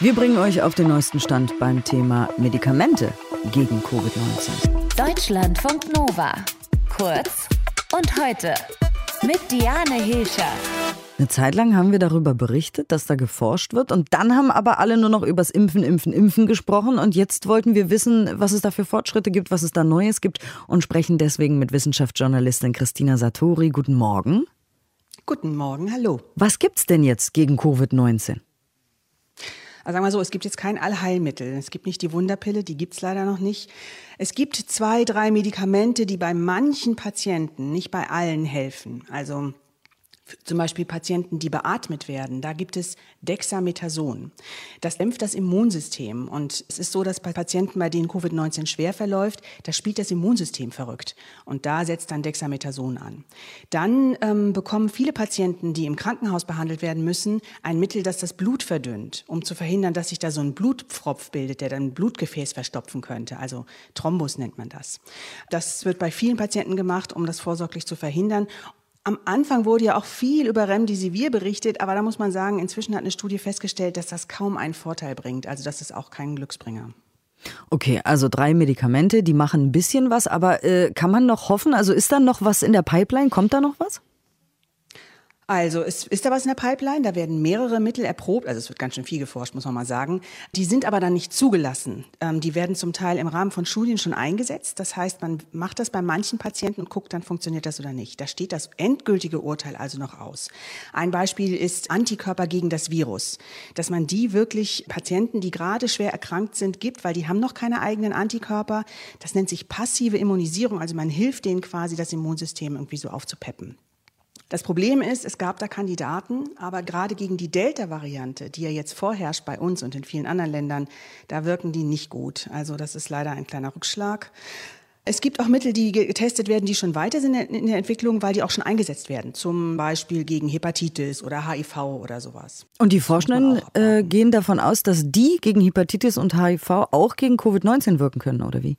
Wir bringen euch auf den neuesten Stand beim Thema Medikamente gegen Covid-19. Deutschlandfunk Nova. Kurz und heute mit Diane Hilscher. Eine Zeit lang haben wir darüber berichtet, dass da geforscht wird und dann haben aber alle nur noch übers Impfen, Impfen, Impfen gesprochen und jetzt wollten wir wissen, was es da für Fortschritte gibt, was es da Neues gibt und sprechen deswegen mit Wissenschaftsjournalistin Christina Satori. Guten Morgen. Guten Morgen, hallo. Was gibt's denn jetzt gegen Covid-19? Also sagen wir so, es gibt jetzt kein Allheilmittel. Es gibt nicht die Wunderpille, die gibt's leider noch nicht. Es gibt zwei, drei Medikamente, die bei manchen Patienten, nicht bei allen helfen. Also zum Beispiel Patienten, die beatmet werden, da gibt es Dexamethason. Das dämpft das Immunsystem. Und es ist so, dass bei Patienten, bei denen Covid-19 schwer verläuft, da spielt das Immunsystem verrückt. Und da setzt dann Dexamethason an. Dann ähm, bekommen viele Patienten, die im Krankenhaus behandelt werden müssen, ein Mittel, das das Blut verdünnt, um zu verhindern, dass sich da so ein Blutpfropf bildet, der dann ein Blutgefäß verstopfen könnte. Also Thrombus nennt man das. Das wird bei vielen Patienten gemacht, um das vorsorglich zu verhindern. Am Anfang wurde ja auch viel über Remdesivir berichtet, aber da muss man sagen, inzwischen hat eine Studie festgestellt, dass das kaum einen Vorteil bringt. Also das ist auch kein Glücksbringer. Okay, also drei Medikamente, die machen ein bisschen was, aber äh, kann man noch hoffen? Also ist da noch was in der Pipeline? Kommt da noch was? Also es ist da was in der Pipeline, da werden mehrere Mittel erprobt, also es wird ganz schön viel geforscht, muss man mal sagen. Die sind aber dann nicht zugelassen. Ähm, die werden zum Teil im Rahmen von Studien schon eingesetzt. Das heißt, man macht das bei manchen Patienten und guckt, dann funktioniert das oder nicht. Da steht das endgültige Urteil also noch aus. Ein Beispiel ist Antikörper gegen das Virus, dass man die wirklich Patienten, die gerade schwer erkrankt sind, gibt, weil die haben noch keine eigenen Antikörper. Das nennt sich passive Immunisierung, also man hilft denen quasi, das Immunsystem irgendwie so aufzupeppen. Das Problem ist, es gab da Kandidaten, aber gerade gegen die Delta-Variante, die ja jetzt vorherrscht bei uns und in vielen anderen Ländern, da wirken die nicht gut. Also das ist leider ein kleiner Rückschlag. Es gibt auch Mittel, die getestet werden, die schon weiter sind in der Entwicklung, weil die auch schon eingesetzt werden. Zum Beispiel gegen Hepatitis oder HIV oder sowas. Und die Forschenden äh, gehen davon aus, dass die gegen Hepatitis und HIV auch gegen Covid-19 wirken können, oder wie?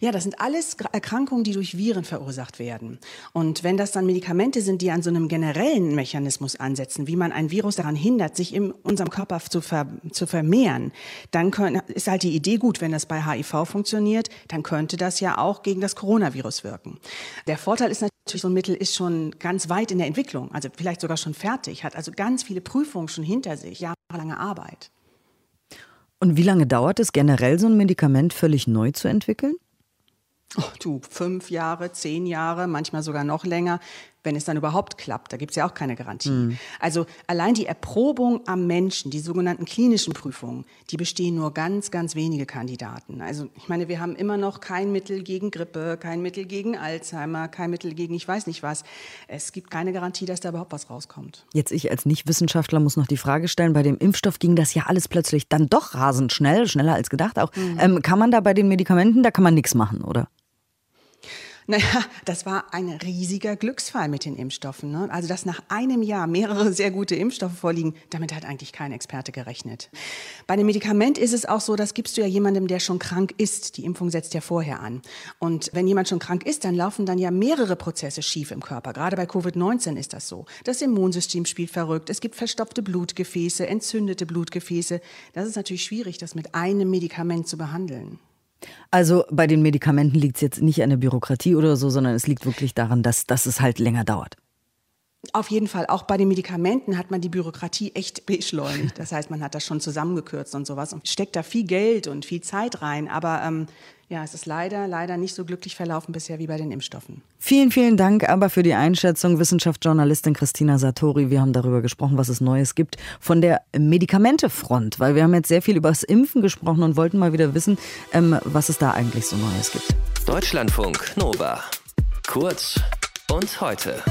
Ja, das sind alles Erkrankungen, die durch Viren verursacht werden. Und wenn das dann Medikamente sind, die an so einem generellen Mechanismus ansetzen, wie man ein Virus daran hindert, sich in unserem Körper zu, ver zu vermehren, dann können, ist halt die Idee gut, wenn das bei HIV funktioniert, dann könnte das ja auch gegen das Coronavirus wirken. Der Vorteil ist natürlich, so ein Mittel ist schon ganz weit in der Entwicklung, also vielleicht sogar schon fertig, hat also ganz viele Prüfungen schon hinter sich, jahrelange Arbeit. Und wie lange dauert es generell, so ein Medikament völlig neu zu entwickeln? Oh, du, fünf Jahre, zehn Jahre, manchmal sogar noch länger, wenn es dann überhaupt klappt. Da gibt es ja auch keine Garantie. Mhm. Also allein die Erprobung am Menschen, die sogenannten klinischen Prüfungen, die bestehen nur ganz, ganz wenige Kandidaten. Also ich meine, wir haben immer noch kein Mittel gegen Grippe, kein Mittel gegen Alzheimer, kein Mittel gegen ich weiß nicht was. Es gibt keine Garantie, dass da überhaupt was rauskommt. Jetzt ich als Nichtwissenschaftler muss noch die Frage stellen, bei dem Impfstoff ging das ja alles plötzlich dann doch rasend schnell, schneller als gedacht auch. Mhm. Ähm, kann man da bei den Medikamenten, da kann man nichts machen, oder? Naja, das war ein riesiger Glücksfall mit den Impfstoffen. Ne? Also, dass nach einem Jahr mehrere sehr gute Impfstoffe vorliegen, damit hat eigentlich kein Experte gerechnet. Bei einem Medikament ist es auch so, das gibst du ja jemandem, der schon krank ist. Die Impfung setzt ja vorher an. Und wenn jemand schon krank ist, dann laufen dann ja mehrere Prozesse schief im Körper. Gerade bei Covid-19 ist das so. Das Immunsystem spielt verrückt. Es gibt verstopfte Blutgefäße, entzündete Blutgefäße. Das ist natürlich schwierig, das mit einem Medikament zu behandeln. Also bei den Medikamenten liegt es jetzt nicht an der Bürokratie oder so, sondern es liegt wirklich daran, dass, dass es halt länger dauert. Auf jeden Fall, auch bei den Medikamenten hat man die Bürokratie echt beschleunigt. Das heißt, man hat das schon zusammengekürzt und sowas und steckt da viel Geld und viel Zeit rein. Aber ähm, ja, es ist leider, leider nicht so glücklich verlaufen bisher wie bei den Impfstoffen. Vielen, vielen Dank aber für die Einschätzung, Wissenschaftsjournalistin Christina Satori. Wir haben darüber gesprochen, was es Neues gibt von der Medikamentefront, weil wir haben jetzt sehr viel über das Impfen gesprochen und wollten mal wieder wissen, ähm, was es da eigentlich so Neues gibt. Deutschlandfunk Nova. Kurz und heute.